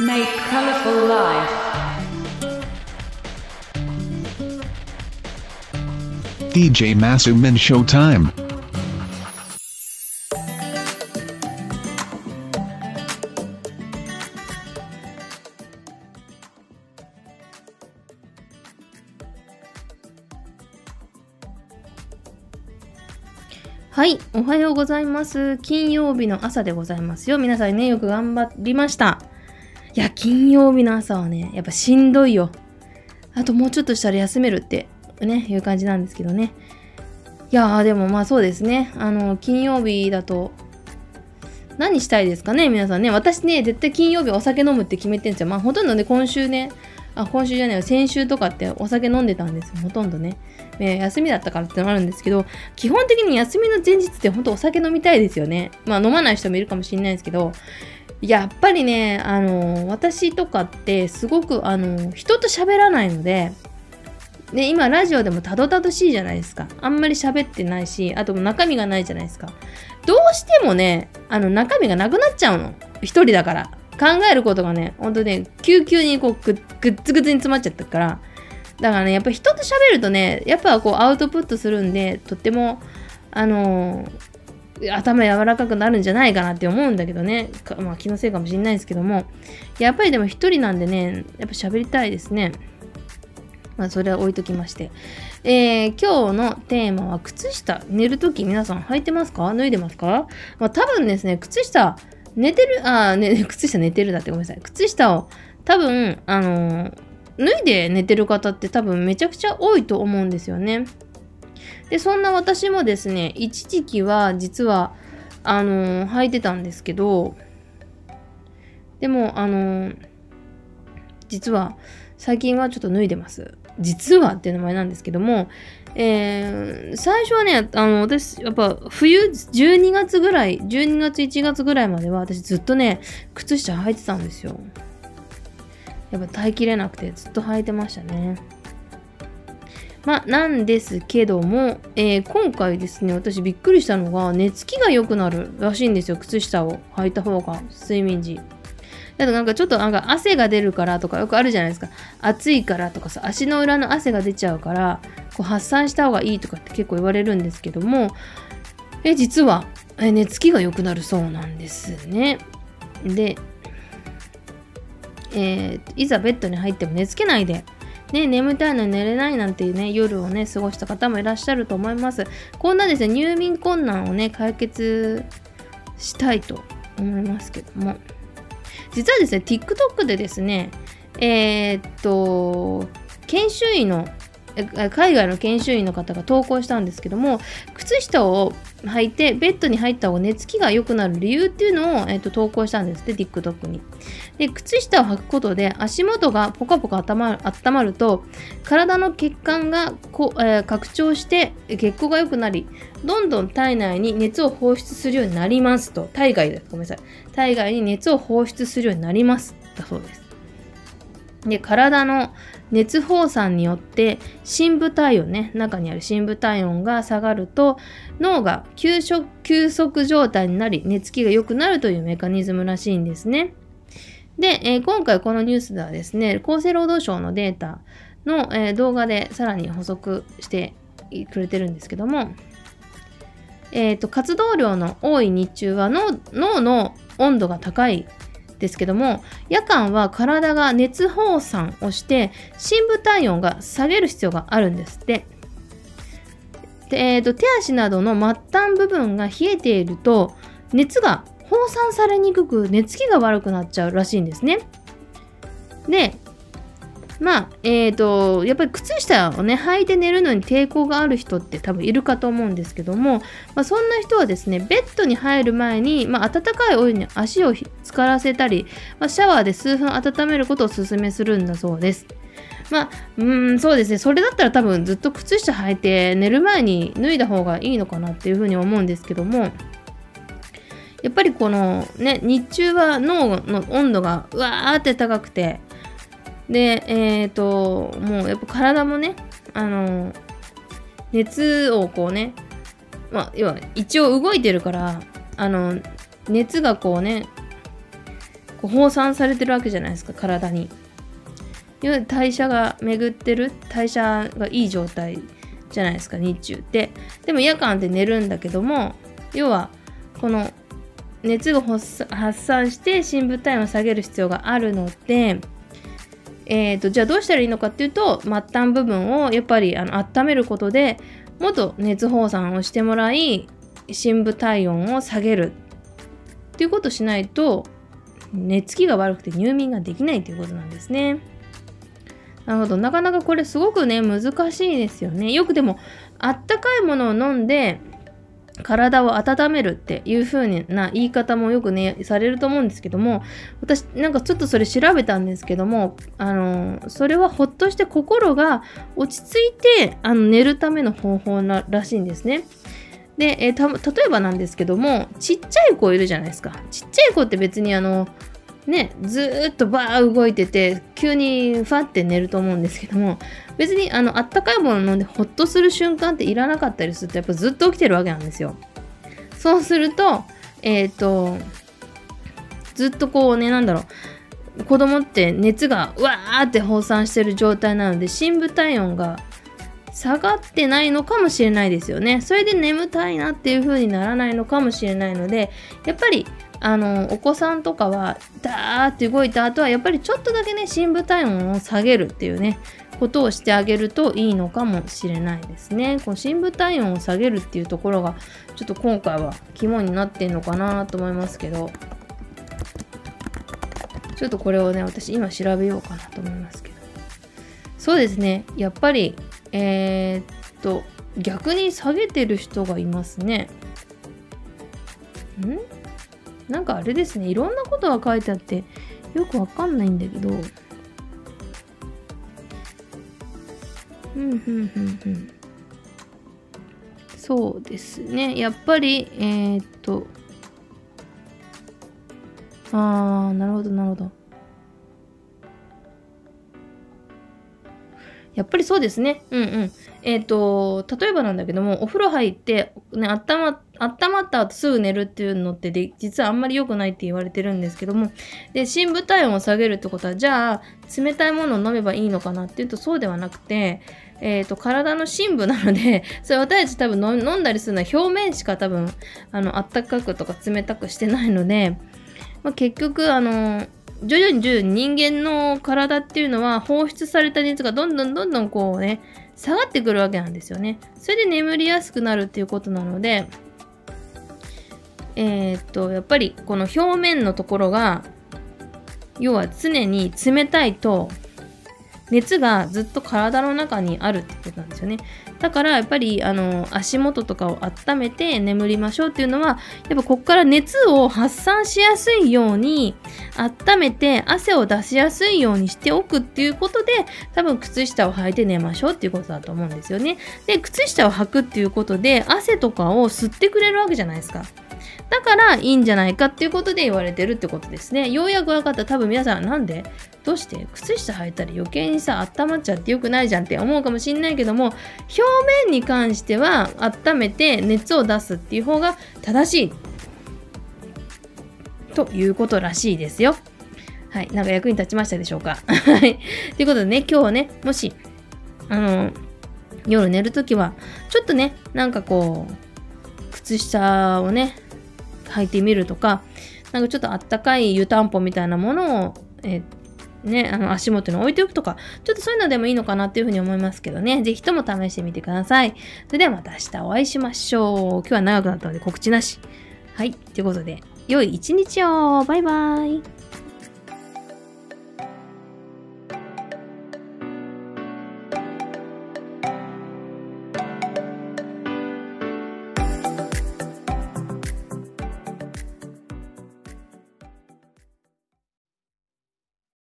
Make colorful life. DJ Masumin Showtime. はい、おはようございます。金曜日の朝でございますよ。皆さんね、よく頑張りました。金曜日の朝はね、やっぱしんどいよ。あともうちょっとしたら休めるって、ね、いう感じなんですけどね。いやー、でもまあそうですね。あの、金曜日だと、何したいですかね、皆さんね。私ね、絶対金曜日お酒飲むって決めてるんですよ。まあほとんどね、今週ね、あ、今週じゃないよ、先週とかってお酒飲んでたんですよ、ほとんどね。え休みだったからってのもあるんですけど、基本的に休みの前日って本当お酒飲みたいですよね。まあ飲まない人もいるかもしれないですけど、やっぱりね、あの私とかってすごく、あの人と喋らないので、ね、今ラジオでもたどたどしいじゃないですか。あんまり喋ってないし、あと中身がないじゃないですか。どうしてもね、あの中身がなくなっちゃうの。一人だから。考えることがね、ほんとね、急々にこうぐぐっつぐつに詰まっちゃったから。だからね、やっぱ人と喋るとね、やっぱこうアウトプットするんで、とっても、あのー頭柔らかくなるんじゃないかなって思うんだけどね。まあ気のせいかもしれないですけども。やっぱりでも一人なんでね、やっぱ喋りたいですね。まあそれは置いときまして。えー今日のテーマは靴下。寝るとき皆さん履いてますか？脱いでますか？まあ多分ですね、靴下、寝てる、あー、ね、靴下寝てるだってごめんなさい。靴下を多分、あのー脱いで寝てる方って多分めちゃくちゃ多いと思うんですよね。で、そんな私もですね、一時期は実は、あのー履いてたんですけど、でも、あのー実は最近はちょっと脱いでます。実はっていう名前なんですけども、えー最初はね、あの、私、やっぱ冬、12月ぐらい、12月、1月ぐらいまでは私ずっとね、靴下履いてたんですよ。やっぱ耐えきれなくてずっと履いてましたね。まあ、なんですけども、えー今回ですね、私びっくりしたのが、寝つきが良くなるらしいんですよ、靴下を履いた方が、睡眠時。だとなんかちょっとなんか汗が出るからとかよくあるじゃないですか。暑いからとかさ、足の裏の汗が出ちゃうから、こう発散した方がいいとかって結構言われるんですけども、え、実は、え寝つきが良くなるそうなんですね。で、えーいざベッドに入っても寝つけないで、ね、眠たいのに寝れないなんていうね、夜をね、過ごした方もいらっしゃると思います。こんなですね、入眠困難をね、解決したいと思いますけども。実はですね、TikTok でですね、えーっと、研修医の、海外の研修医の方が投稿したんですけども、靴下を履いてベッドに入った方が寝つきが良くなる理由っていうのを、えーっと投稿したんですって TikTok に。で靴下を履くことで足元がポカポカ温まる温まると体の血管がこ、えー拡張して血行が良くなりどんどん体内に熱を放出するようになりますと。体外ですごめんなさい。体外に熱を放出するようになります。だそうです。で体の熱放散によって深部体温ね中にある深部体温が下がると脳が休息休息状態になり寝つきが良くなるというメカニズムらしいんですね。で、えー今回このニュースではですね、厚生労働省のデータの、えー動画でさらに補足してくれてるんですけども、えーと活動量の多い日中は脳の温度が高いですけども夜間は体が熱放散をして深部体温が下げる必要があるんですってで、えーと手足などの末端部分が冷えていると熱が放散されにくく寝つきが悪くなっちゃうらしいんですね。でまあえー、とやっぱり靴下をね履いて寝るのに抵抗がある人って多分いるかと思うんですけども、まあ、そんな人はですねベッドに入る前に、まあ、温かいお湯に足を浸からせたり、まあ、シャワーで数分温めることをお勧めするんだそうです。まあ、うん、そうですね。それだったら多分ずっと靴下履いて寝る前に脱いだ方がいいのかなっていうふうに思うんですけども、やっぱりこのね、日中は脳の温度がうわーって高くて、で、えっ、と、もうやっぱ体もね、あの、熱をこうね、まあ、要は一応動いてるから、あの、熱がこうね、こう放散されてるわけじゃないですか体に。いわゆる代謝が巡ってる代謝がいい状態じゃないですか日中って。でも夜間って寝るんだけども要はこの熱が発散して深部体温を下げる必要があるので、えー、とじゃあどうしたらいいのかっていうと末端部分をやっぱりあの温めることでもっと熱放散をしてもらい深部体温を下げるっていうことをしないと寝つきが悪くて入眠ができないということなんですね。なるほど。なかなかこれすごくね、難しいですよね。よくでも、あったかいものを飲んで、体を温めるっていう風な言い方もよくね、されると思うんですけども、私なんかちょっとそれ調べたんですけども、あの、それはほっとして心が落ち着いてあの寝るための方法ならしいんですね。で、えー、例えばなんですけども、ちっちゃい子いるじゃないですか。ちっちゃい子って別にあの、ね、ずっとバー動いてて、急にファって寝ると思うんですけども、別にあの、あったかいもの飲んでホッとする瞬間っていらなかったりすると、やっぱずっと起きてるわけなんですよ。そうすると、えっ、ー、と、ずっとこうね、なんだろう、子供って熱がうわーって放散してる状態なので、深部体温が下がってないのかもしれないですよね。それで眠たいなっていう風にならないのかもしれないので、やっぱりあのお子さんとかはダーって動いた後はやっぱりちょっとだけね深部体温を下げるっていうねことをしてあげるといいのかもしれないですね。この深部体温を下げるっていうところがちょっと今回は肝になってんのかなと思いますけどちょっとこれをね私今調べようかなと思いますけどそうですねやっぱりえー、っと、逆に下げてる人がいますね。ん？なんかあれですね。いろんなことが書いてあって、よくわかんないんだけど。うんうんうんうん。そうですね。やっぱり、えー、っと。あー、なるほど、なるほど。やっぱりそうですね。うんうん。えっ、ー、と、例えばなんだけども、お風呂入って、ね、あったま、温まった後すぐ寝るっていうのってで、実はあんまり良くないって言われてるんですけども、で、深部体温を下げるってことは、じゃあ、冷たいものを飲めばいいのかなっていうと、そうではなくて、えっ、ー、と、体の深部なので、それ私たち多分飲んだりするのは表面しか多分、あの、あったかくとか冷たくしてないので、まあ、結局、あの、徐々に徐々に人間の体っていうのは放出された熱がどんどんどんどんこうね下がってくるわけなんですよね。それで眠りやすくなるっていうことなのでえー、っとやっぱりこの表面のところが要は常に冷たいと熱がずっと体の中にあるってことなんですよね。だからやっぱりあの足元とかを温めて眠りましょうっていうのはやっぱここから熱を発散しやすいように温めて汗を出しやすいようにしておくっていうことで多分靴下を履いて寝ましょうっていうことだと思うんですよね。で靴下を履くっていうことで汗とかを吸ってくれるわけじゃないですか。だからいいんじゃないかっていうことで言われてるってことですね。ようやく分かった。多分皆さんなんで？どうして？靴下履いたら余計にさ温まっちゃってよくないじゃんって思うかもしんないけども表面に関しては温めて熱を出すっていう方が正しいということらしいですよ。はい。なんか役に立ちましたでしょうか？はい。ということでね、今日はね、もし、あの、夜寝るときは、ちょっとね、なんかこう、靴下をね、履いてみるとか、なんかちょっとあったかい湯たんぽみたいなものを、えね、あの足元に置いておくとか、ちょっとそういうのでもいいのかなっていうふうに思いますけどね、是非とも試してみてください。それではまた明日お会いしましょう。今日は長くなったので告知なし。はい、ということで、良い一日をバイバイ